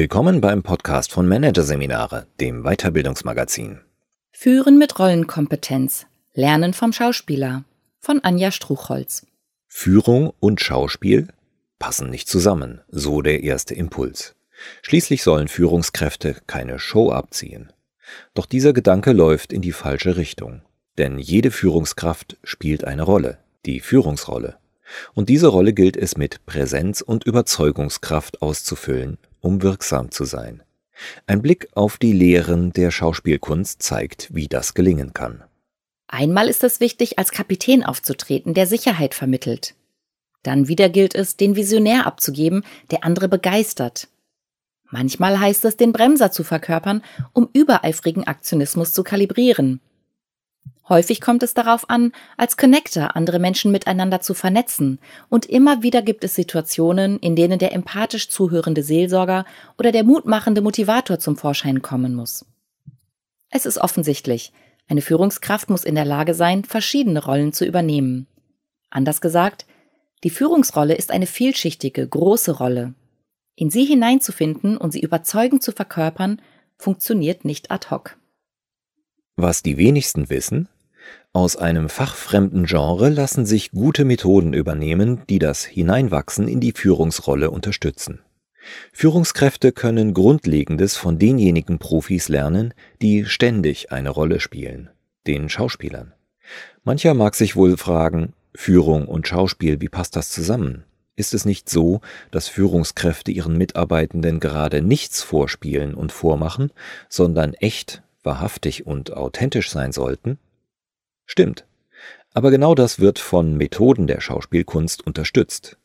Willkommen beim Podcast von Managerseminare, dem Weiterbildungsmagazin. Führen mit Rollenkompetenz. Lernen vom Schauspieler. Von Anja Struchholz. Führung und Schauspiel passen nicht zusammen, so der erste Impuls. Schließlich sollen Führungskräfte keine Show abziehen. Doch dieser Gedanke läuft in die falsche Richtung. Denn jede Führungskraft spielt eine Rolle, die Führungsrolle. Und diese Rolle gilt es mit Präsenz und Überzeugungskraft auszufüllen, um wirksam zu sein. Ein Blick auf die Lehren der Schauspielkunst zeigt, wie das gelingen kann. Einmal ist es wichtig, als Kapitän aufzutreten, der Sicherheit vermittelt. Dann wieder gilt es, den Visionär abzugeben, der andere begeistert. Manchmal heißt es, den Bremser zu verkörpern, um übereifrigen Aktionismus zu kalibrieren. Häufig kommt es darauf an, als Connector andere Menschen miteinander zu vernetzen, und immer wieder gibt es Situationen, in denen der empathisch zuhörende Seelsorger oder der mutmachende Motivator zum Vorschein kommen muss. Es ist offensichtlich, eine Führungskraft muss in der Lage sein, verschiedene Rollen zu übernehmen. Anders gesagt, die Führungsrolle ist eine vielschichtige, große Rolle. In sie hineinzufinden und sie überzeugend zu verkörpern, funktioniert nicht ad hoc. Was die wenigsten wissen, aus einem fachfremden Genre lassen sich gute Methoden übernehmen, die das Hineinwachsen in die Führungsrolle unterstützen. Führungskräfte können Grundlegendes von denjenigen Profis lernen, die ständig eine Rolle spielen, den Schauspielern. Mancher mag sich wohl fragen, Führung und Schauspiel, wie passt das zusammen? Ist es nicht so, dass Führungskräfte ihren Mitarbeitenden gerade nichts vorspielen und vormachen, sondern echt, wahrhaftig und authentisch sein sollten? Stimmt. Aber genau das wird von Methoden der Schauspielkunst unterstützt.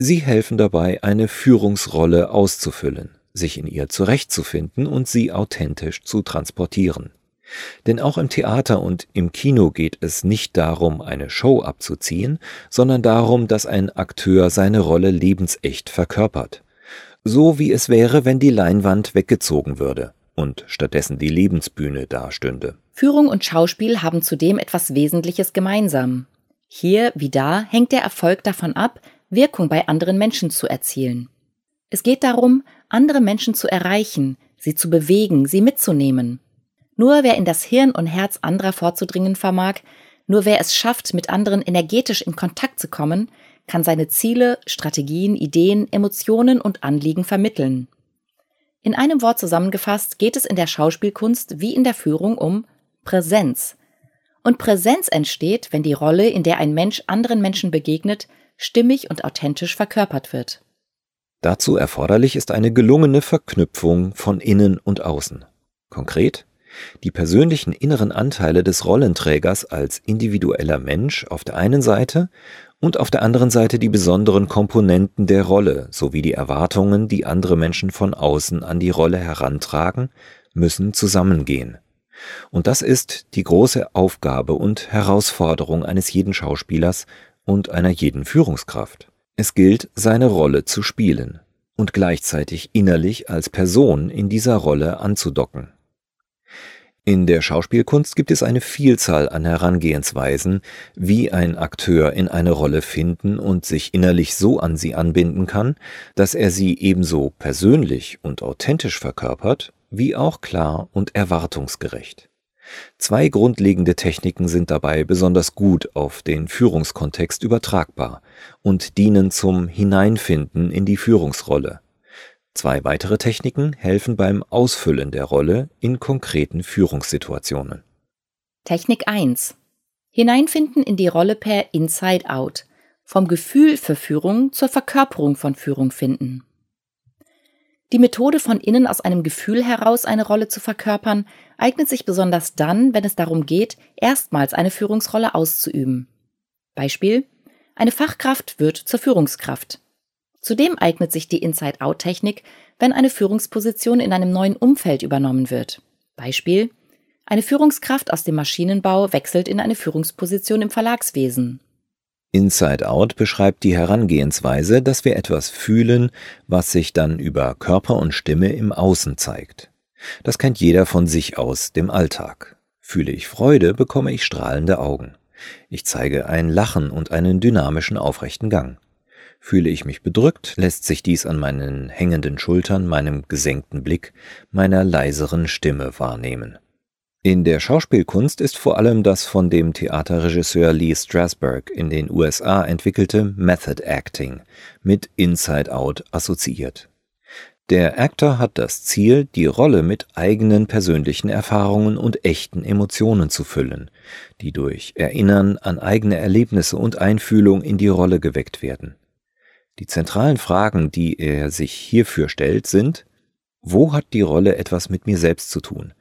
Sie helfen dabei, eine Führungsrolle auszufüllen, sich in ihr zurechtzufinden und sie authentisch zu transportieren. Denn auch im Theater und im Kino geht es nicht darum, eine Show abzuziehen, sondern darum, dass ein Akteur seine Rolle lebensecht verkörpert. So wie es wäre, wenn die Leinwand weggezogen würde und stattdessen die Lebensbühne dastünde. Führung und Schauspiel haben zudem etwas Wesentliches gemeinsam. Hier wie da hängt der Erfolg davon ab, Wirkung bei anderen Menschen zu erzielen. Es geht darum, andere Menschen zu erreichen, sie zu bewegen, sie mitzunehmen. Nur wer in das Hirn und Herz anderer vorzudringen vermag, nur wer es schafft, mit anderen energetisch in Kontakt zu kommen, kann seine Ziele, Strategien, Ideen, Emotionen und Anliegen vermitteln. In einem Wort zusammengefasst geht es in der Schauspielkunst wie in der Führung um Präsenz. Und Präsenz entsteht, wenn die Rolle, in der ein Mensch anderen Menschen begegnet, stimmig und authentisch verkörpert wird. Dazu erforderlich ist eine gelungene Verknüpfung von innen und außen. Konkret die persönlichen inneren Anteile des Rollenträgers als individueller Mensch auf der einen Seite und auf der anderen Seite die besonderen Komponenten der Rolle sowie die Erwartungen, die andere Menschen von außen an die Rolle herantragen, müssen zusammengehen. Und das ist die große Aufgabe und Herausforderung eines jeden Schauspielers und einer jeden Führungskraft. Es gilt, seine Rolle zu spielen und gleichzeitig innerlich als Person in dieser Rolle anzudocken. In der Schauspielkunst gibt es eine Vielzahl an Herangehensweisen, wie ein Akteur in eine Rolle finden und sich innerlich so an sie anbinden kann, dass er sie ebenso persönlich und authentisch verkörpert, wie auch klar und erwartungsgerecht. Zwei grundlegende Techniken sind dabei besonders gut auf den Führungskontext übertragbar und dienen zum Hineinfinden in die Führungsrolle. Zwei weitere Techniken helfen beim Ausfüllen der Rolle in konkreten Führungssituationen. Technik 1. Hineinfinden in die Rolle per Inside Out. Vom Gefühl für Führung zur Verkörperung von Führung finden. Die Methode von innen aus einem Gefühl heraus eine Rolle zu verkörpern, eignet sich besonders dann, wenn es darum geht, erstmals eine Führungsrolle auszuüben. Beispiel Eine Fachkraft wird zur Führungskraft. Zudem eignet sich die Inside-Out-Technik, wenn eine Führungsposition in einem neuen Umfeld übernommen wird. Beispiel Eine Führungskraft aus dem Maschinenbau wechselt in eine Führungsposition im Verlagswesen. Inside Out beschreibt die Herangehensweise, dass wir etwas fühlen, was sich dann über Körper und Stimme im Außen zeigt. Das kennt jeder von sich aus dem Alltag. Fühle ich Freude, bekomme ich strahlende Augen. Ich zeige ein Lachen und einen dynamischen aufrechten Gang. Fühle ich mich bedrückt, lässt sich dies an meinen hängenden Schultern, meinem gesenkten Blick, meiner leiseren Stimme wahrnehmen. In der Schauspielkunst ist vor allem das von dem Theaterregisseur Lee Strasberg in den USA entwickelte Method Acting mit Inside Out assoziiert. Der Actor hat das Ziel, die Rolle mit eigenen persönlichen Erfahrungen und echten Emotionen zu füllen, die durch Erinnern an eigene Erlebnisse und Einfühlung in die Rolle geweckt werden. Die zentralen Fragen, die er sich hierfür stellt, sind Wo hat die Rolle etwas mit mir selbst zu tun?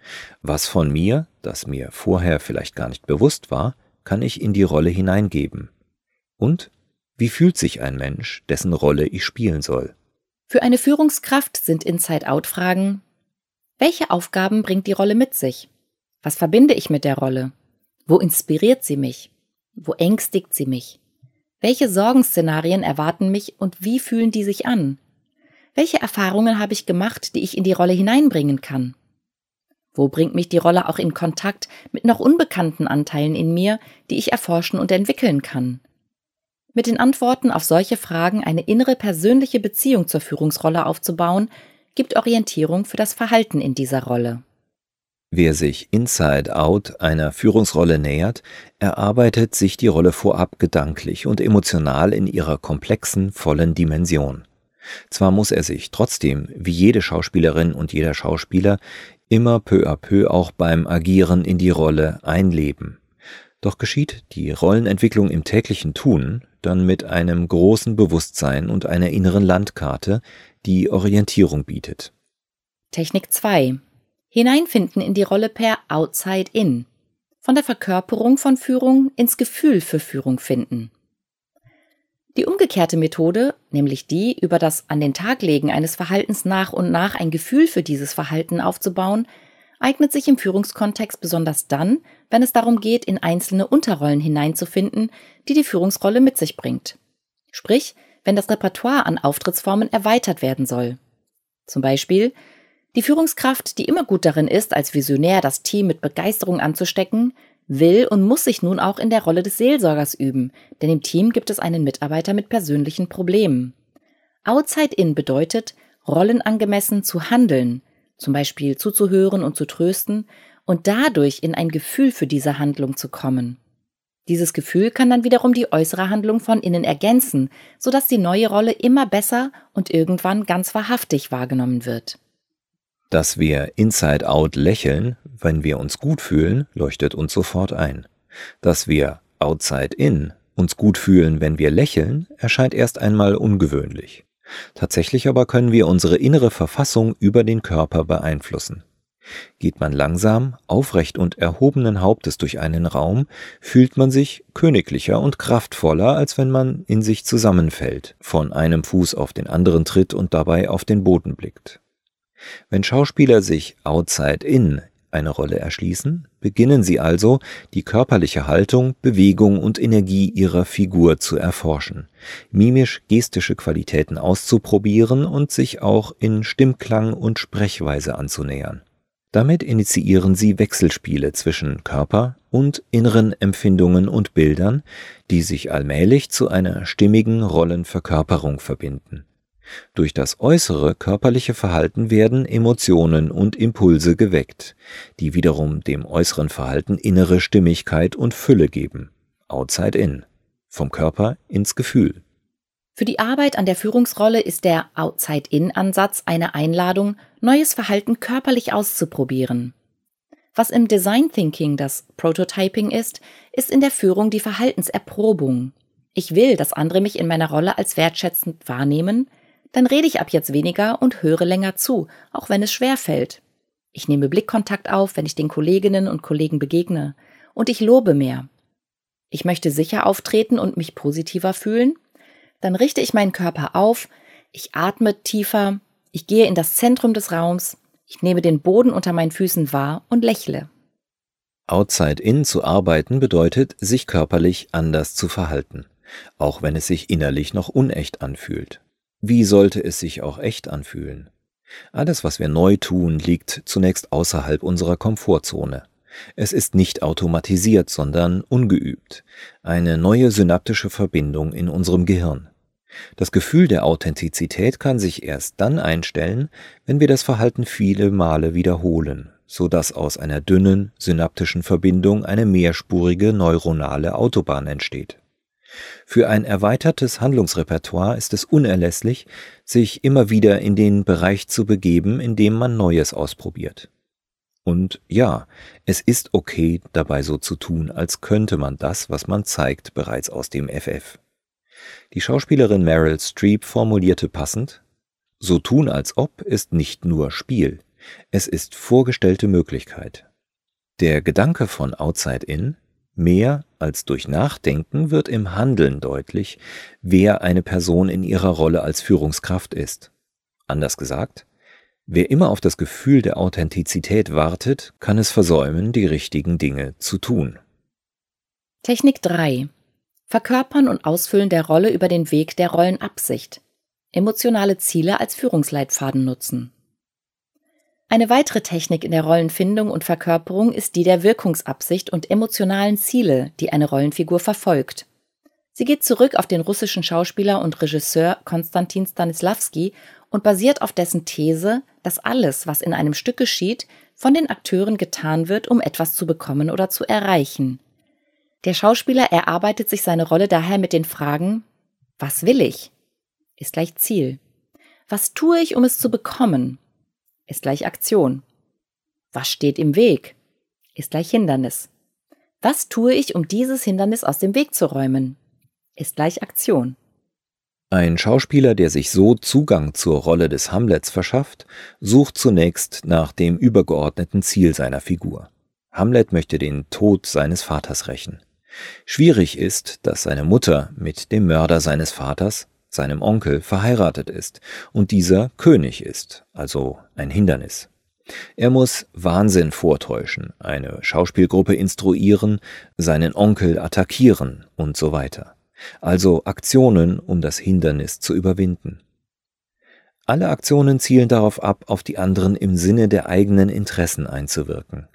Was von mir, das mir vorher vielleicht gar nicht bewusst war, kann ich in die Rolle hineingeben? Und wie fühlt sich ein Mensch, dessen Rolle ich spielen soll? Für eine Führungskraft sind Inside-Out-Fragen Welche Aufgaben bringt die Rolle mit sich? Was verbinde ich mit der Rolle? Wo inspiriert sie mich? Wo ängstigt sie mich? Welche Sorgenszenarien erwarten mich und wie fühlen die sich an? Welche Erfahrungen habe ich gemacht, die ich in die Rolle hineinbringen kann? Wo bringt mich die Rolle auch in Kontakt mit noch unbekannten Anteilen in mir, die ich erforschen und entwickeln kann? Mit den Antworten auf solche Fragen eine innere persönliche Beziehung zur Führungsrolle aufzubauen, gibt Orientierung für das Verhalten in dieser Rolle. Wer sich Inside Out einer Führungsrolle nähert, erarbeitet sich die Rolle vorab gedanklich und emotional in ihrer komplexen, vollen Dimension. Zwar muss er sich trotzdem, wie jede Schauspielerin und jeder Schauspieler, immer peu à peu auch beim Agieren in die Rolle einleben. Doch geschieht die Rollenentwicklung im täglichen Tun dann mit einem großen Bewusstsein und einer inneren Landkarte, die Orientierung bietet. Technik 2. Hineinfinden in die Rolle per Outside In. Von der Verkörperung von Führung ins Gefühl für Führung finden. Die umgekehrte Methode, nämlich die, über das An den Tag legen eines Verhaltens nach und nach ein Gefühl für dieses Verhalten aufzubauen, eignet sich im Führungskontext besonders dann, wenn es darum geht, in einzelne Unterrollen hineinzufinden, die die Führungsrolle mit sich bringt. Sprich, wenn das Repertoire an Auftrittsformen erweitert werden soll. Zum Beispiel die Führungskraft, die immer gut darin ist, als Visionär das Team mit Begeisterung anzustecken, will und muss sich nun auch in der Rolle des Seelsorgers üben, denn im Team gibt es einen Mitarbeiter mit persönlichen Problemen. Outside In bedeutet, rollenangemessen zu handeln, zum Beispiel zuzuhören und zu trösten und dadurch in ein Gefühl für diese Handlung zu kommen. Dieses Gefühl kann dann wiederum die äußere Handlung von innen ergänzen, sodass die neue Rolle immer besser und irgendwann ganz wahrhaftig wahrgenommen wird. Dass wir Inside Out lächeln, wenn wir uns gut fühlen, leuchtet uns sofort ein. Dass wir Outside In uns gut fühlen, wenn wir lächeln, erscheint erst einmal ungewöhnlich. Tatsächlich aber können wir unsere innere Verfassung über den Körper beeinflussen. Geht man langsam, aufrecht und erhobenen Hauptes durch einen Raum, fühlt man sich königlicher und kraftvoller, als wenn man in sich zusammenfällt, von einem Fuß auf den anderen tritt und dabei auf den Boden blickt. Wenn Schauspieler sich outside in eine Rolle erschließen, beginnen sie also, die körperliche Haltung, Bewegung und Energie ihrer Figur zu erforschen, mimisch-gestische Qualitäten auszuprobieren und sich auch in Stimmklang und Sprechweise anzunähern. Damit initiieren sie Wechselspiele zwischen Körper und inneren Empfindungen und Bildern, die sich allmählich zu einer stimmigen Rollenverkörperung verbinden. Durch das äußere körperliche Verhalten werden Emotionen und Impulse geweckt, die wiederum dem äußeren Verhalten innere Stimmigkeit und Fülle geben. Outside in. Vom Körper ins Gefühl. Für die Arbeit an der Führungsrolle ist der Outside-In-Ansatz eine Einladung, neues Verhalten körperlich auszuprobieren. Was im Design Thinking das Prototyping ist, ist in der Führung die Verhaltenserprobung. Ich will, dass andere mich in meiner Rolle als wertschätzend wahrnehmen, dann rede ich ab jetzt weniger und höre länger zu, auch wenn es schwer fällt. Ich nehme Blickkontakt auf, wenn ich den Kolleginnen und Kollegen begegne, und ich lobe mehr. Ich möchte sicher auftreten und mich positiver fühlen, dann richte ich meinen Körper auf, ich atme tiefer, ich gehe in das Zentrum des Raums, ich nehme den Boden unter meinen Füßen wahr und lächle. Outside in zu arbeiten bedeutet, sich körperlich anders zu verhalten, auch wenn es sich innerlich noch unecht anfühlt. Wie sollte es sich auch echt anfühlen? Alles, was wir neu tun, liegt zunächst außerhalb unserer Komfortzone. Es ist nicht automatisiert, sondern ungeübt. Eine neue synaptische Verbindung in unserem Gehirn. Das Gefühl der Authentizität kann sich erst dann einstellen, wenn wir das Verhalten viele Male wiederholen, so dass aus einer dünnen synaptischen Verbindung eine mehrspurige neuronale Autobahn entsteht. Für ein erweitertes Handlungsrepertoire ist es unerlässlich, sich immer wieder in den Bereich zu begeben, in dem man Neues ausprobiert. Und ja, es ist okay, dabei so zu tun, als könnte man das, was man zeigt, bereits aus dem FF. Die Schauspielerin Meryl Streep formulierte passend, so tun als ob ist nicht nur Spiel, es ist vorgestellte Möglichkeit. Der Gedanke von Outside In, mehr als durch Nachdenken wird im Handeln deutlich, wer eine Person in ihrer Rolle als Führungskraft ist. Anders gesagt, wer immer auf das Gefühl der Authentizität wartet, kann es versäumen, die richtigen Dinge zu tun. Technik 3 Verkörpern und Ausfüllen der Rolle über den Weg der Rollenabsicht. Emotionale Ziele als Führungsleitfaden nutzen. Eine weitere Technik in der Rollenfindung und Verkörperung ist die der Wirkungsabsicht und emotionalen Ziele, die eine Rollenfigur verfolgt. Sie geht zurück auf den russischen Schauspieler und Regisseur Konstantin Stanislavski und basiert auf dessen These, dass alles, was in einem Stück geschieht, von den Akteuren getan wird, um etwas zu bekommen oder zu erreichen. Der Schauspieler erarbeitet sich seine Rolle daher mit den Fragen Was will ich? ist gleich Ziel. Was tue ich, um es zu bekommen? Ist gleich Aktion. Was steht im Weg? ist gleich Hindernis. Was tue ich, um dieses Hindernis aus dem Weg zu räumen? ist gleich Aktion. Ein Schauspieler, der sich so Zugang zur Rolle des Hamlets verschafft, sucht zunächst nach dem übergeordneten Ziel seiner Figur. Hamlet möchte den Tod seines Vaters rächen. Schwierig ist, dass seine Mutter mit dem Mörder seines Vaters, seinem Onkel, verheiratet ist und dieser König ist, also ein Hindernis. Er muss Wahnsinn vortäuschen, eine Schauspielgruppe instruieren, seinen Onkel attackieren und so weiter. Also Aktionen, um das Hindernis zu überwinden. Alle Aktionen zielen darauf ab, auf die anderen im Sinne der eigenen Interessen einzuwirken.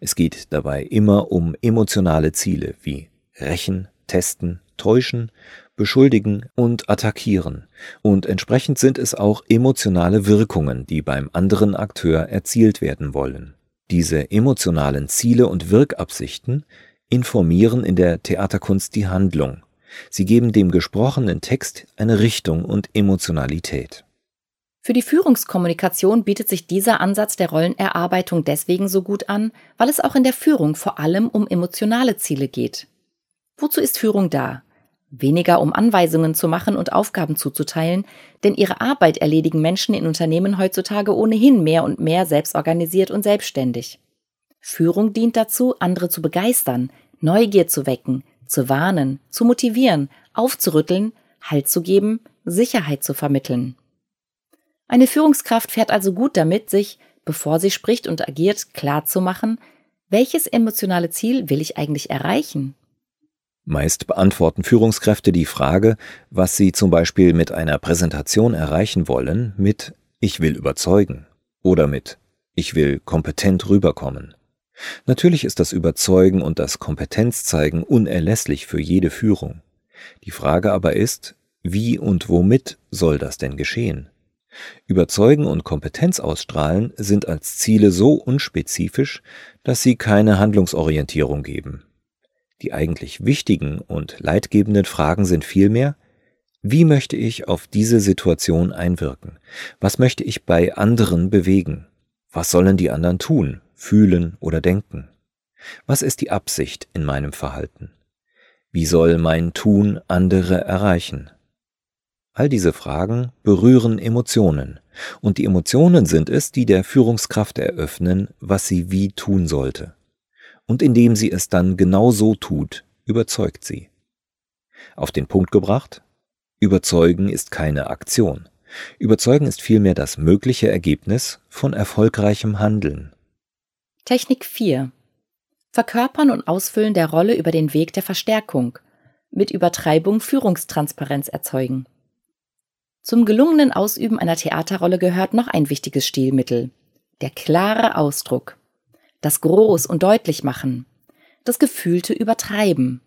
Es geht dabei immer um emotionale Ziele wie rächen, testen, täuschen, beschuldigen und attackieren, und entsprechend sind es auch emotionale Wirkungen, die beim anderen Akteur erzielt werden wollen. Diese emotionalen Ziele und Wirkabsichten informieren in der Theaterkunst die Handlung. Sie geben dem gesprochenen Text eine Richtung und Emotionalität. Für die Führungskommunikation bietet sich dieser Ansatz der Rollenerarbeitung deswegen so gut an, weil es auch in der Führung vor allem um emotionale Ziele geht. Wozu ist Führung da? Weniger um Anweisungen zu machen und Aufgaben zuzuteilen, denn ihre Arbeit erledigen Menschen in Unternehmen heutzutage ohnehin mehr und mehr selbstorganisiert und selbstständig. Führung dient dazu, andere zu begeistern, Neugier zu wecken, zu warnen, zu motivieren, aufzurütteln, Halt zu geben, Sicherheit zu vermitteln. Eine Führungskraft fährt also gut damit, sich, bevor sie spricht und agiert, klar zu machen, welches emotionale Ziel will ich eigentlich erreichen? Meist beantworten Führungskräfte die Frage, was sie zum Beispiel mit einer Präsentation erreichen wollen, mit Ich will überzeugen oder mit Ich will kompetent rüberkommen. Natürlich ist das Überzeugen und das Kompetenzzeigen unerlässlich für jede Führung. Die Frage aber ist, wie und womit soll das denn geschehen? Überzeugen und Kompetenz ausstrahlen sind als Ziele so unspezifisch, dass sie keine Handlungsorientierung geben. Die eigentlich wichtigen und leitgebenden Fragen sind vielmehr, wie möchte ich auf diese Situation einwirken? Was möchte ich bei anderen bewegen? Was sollen die anderen tun, fühlen oder denken? Was ist die Absicht in meinem Verhalten? Wie soll mein Tun andere erreichen? All diese Fragen berühren Emotionen, und die Emotionen sind es, die der Führungskraft eröffnen, was sie wie tun sollte. Und indem sie es dann genau so tut, überzeugt sie. Auf den Punkt gebracht, Überzeugen ist keine Aktion. Überzeugen ist vielmehr das mögliche Ergebnis von erfolgreichem Handeln. Technik 4 Verkörpern und Ausfüllen der Rolle über den Weg der Verstärkung. Mit Übertreibung Führungstransparenz erzeugen. Zum gelungenen Ausüben einer Theaterrolle gehört noch ein wichtiges Stilmittel. Der klare Ausdruck. Das Groß- und Deutlichmachen. Das gefühlte Übertreiben.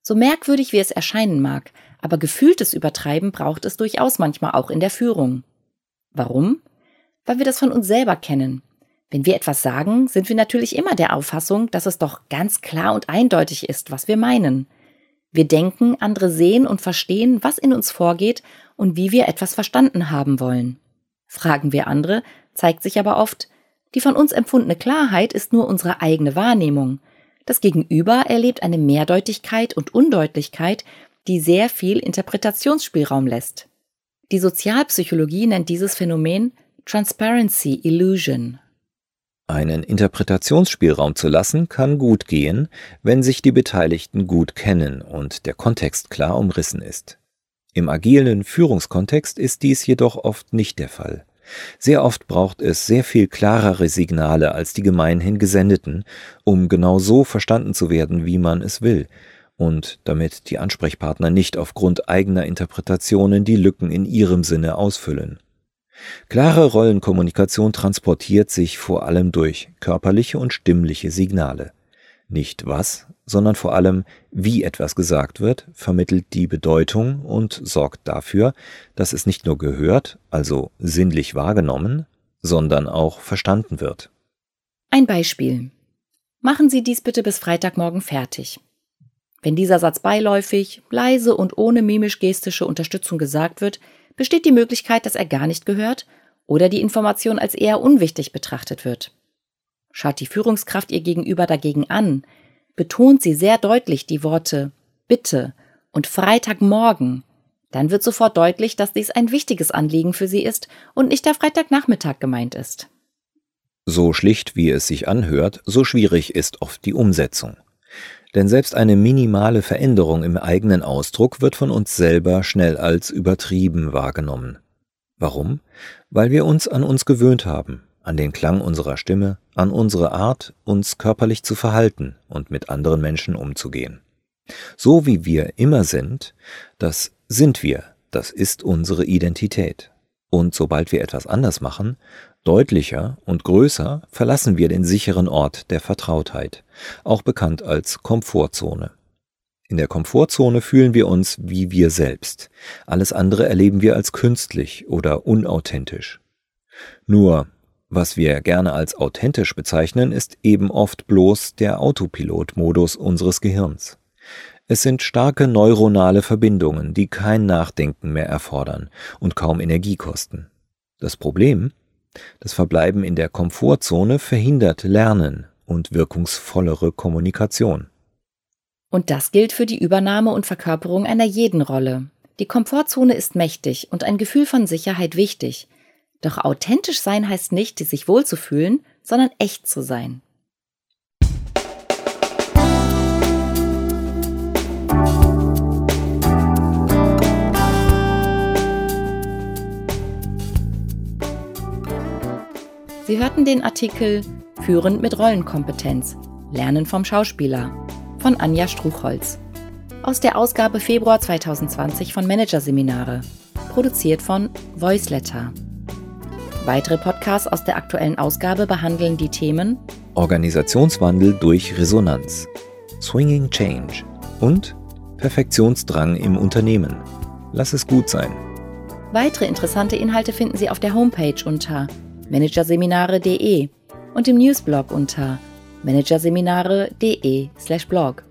So merkwürdig wie es erscheinen mag, aber gefühltes Übertreiben braucht es durchaus manchmal auch in der Führung. Warum? Weil wir das von uns selber kennen. Wenn wir etwas sagen, sind wir natürlich immer der Auffassung, dass es doch ganz klar und eindeutig ist, was wir meinen. Wir denken, andere sehen und verstehen, was in uns vorgeht und wie wir etwas verstanden haben wollen. Fragen wir andere, zeigt sich aber oft, die von uns empfundene Klarheit ist nur unsere eigene Wahrnehmung. Das Gegenüber erlebt eine Mehrdeutigkeit und Undeutlichkeit, die sehr viel Interpretationsspielraum lässt. Die Sozialpsychologie nennt dieses Phänomen Transparency Illusion. Einen Interpretationsspielraum zu lassen, kann gut gehen, wenn sich die Beteiligten gut kennen und der Kontext klar umrissen ist. Im agilen Führungskontext ist dies jedoch oft nicht der Fall. Sehr oft braucht es sehr viel klarere Signale als die gemeinhin gesendeten, um genau so verstanden zu werden, wie man es will, und damit die Ansprechpartner nicht aufgrund eigener Interpretationen die Lücken in ihrem Sinne ausfüllen. Klare Rollenkommunikation transportiert sich vor allem durch körperliche und stimmliche Signale. Nicht was, sondern vor allem wie etwas gesagt wird, vermittelt die Bedeutung und sorgt dafür, dass es nicht nur gehört, also sinnlich wahrgenommen, sondern auch verstanden wird. Ein Beispiel. Machen Sie dies bitte bis Freitagmorgen fertig. Wenn dieser Satz beiläufig, leise und ohne mimisch-gestische Unterstützung gesagt wird, besteht die Möglichkeit, dass er gar nicht gehört oder die Information als eher unwichtig betrachtet wird. Schaut die Führungskraft ihr gegenüber dagegen an, betont sie sehr deutlich die Worte Bitte und Freitagmorgen, dann wird sofort deutlich, dass dies ein wichtiges Anliegen für sie ist und nicht der Freitagnachmittag gemeint ist. So schlicht wie es sich anhört, so schwierig ist oft die Umsetzung. Denn selbst eine minimale Veränderung im eigenen Ausdruck wird von uns selber schnell als übertrieben wahrgenommen. Warum? Weil wir uns an uns gewöhnt haben, an den Klang unserer Stimme, an unsere Art, uns körperlich zu verhalten und mit anderen Menschen umzugehen. So wie wir immer sind, das sind wir, das ist unsere Identität. Und sobald wir etwas anders machen, Deutlicher und größer verlassen wir den sicheren Ort der Vertrautheit, auch bekannt als Komfortzone. In der Komfortzone fühlen wir uns wie wir selbst. Alles andere erleben wir als künstlich oder unauthentisch. Nur, was wir gerne als authentisch bezeichnen, ist eben oft bloß der Autopilot-Modus unseres Gehirns. Es sind starke neuronale Verbindungen, die kein Nachdenken mehr erfordern und kaum Energie kosten. Das Problem? Das Verbleiben in der Komfortzone verhindert Lernen und wirkungsvollere Kommunikation. Und das gilt für die Übernahme und Verkörperung einer jeden Rolle. Die Komfortzone ist mächtig und ein Gefühl von Sicherheit wichtig. Doch authentisch sein heißt nicht, sich wohlzufühlen, sondern echt zu sein. Sie hörten den Artikel Führend mit Rollenkompetenz. Lernen vom Schauspieler von Anja Struchholz. Aus der Ausgabe Februar 2020 von Managerseminare. Produziert von Voiceletter. Weitere Podcasts aus der aktuellen Ausgabe behandeln die Themen Organisationswandel durch Resonanz, Swinging Change und Perfektionsdrang im Unternehmen. Lass es gut sein. Weitere interessante Inhalte finden Sie auf der Homepage unter managerseminare.de und im Newsblog unter managerseminare.de/blog.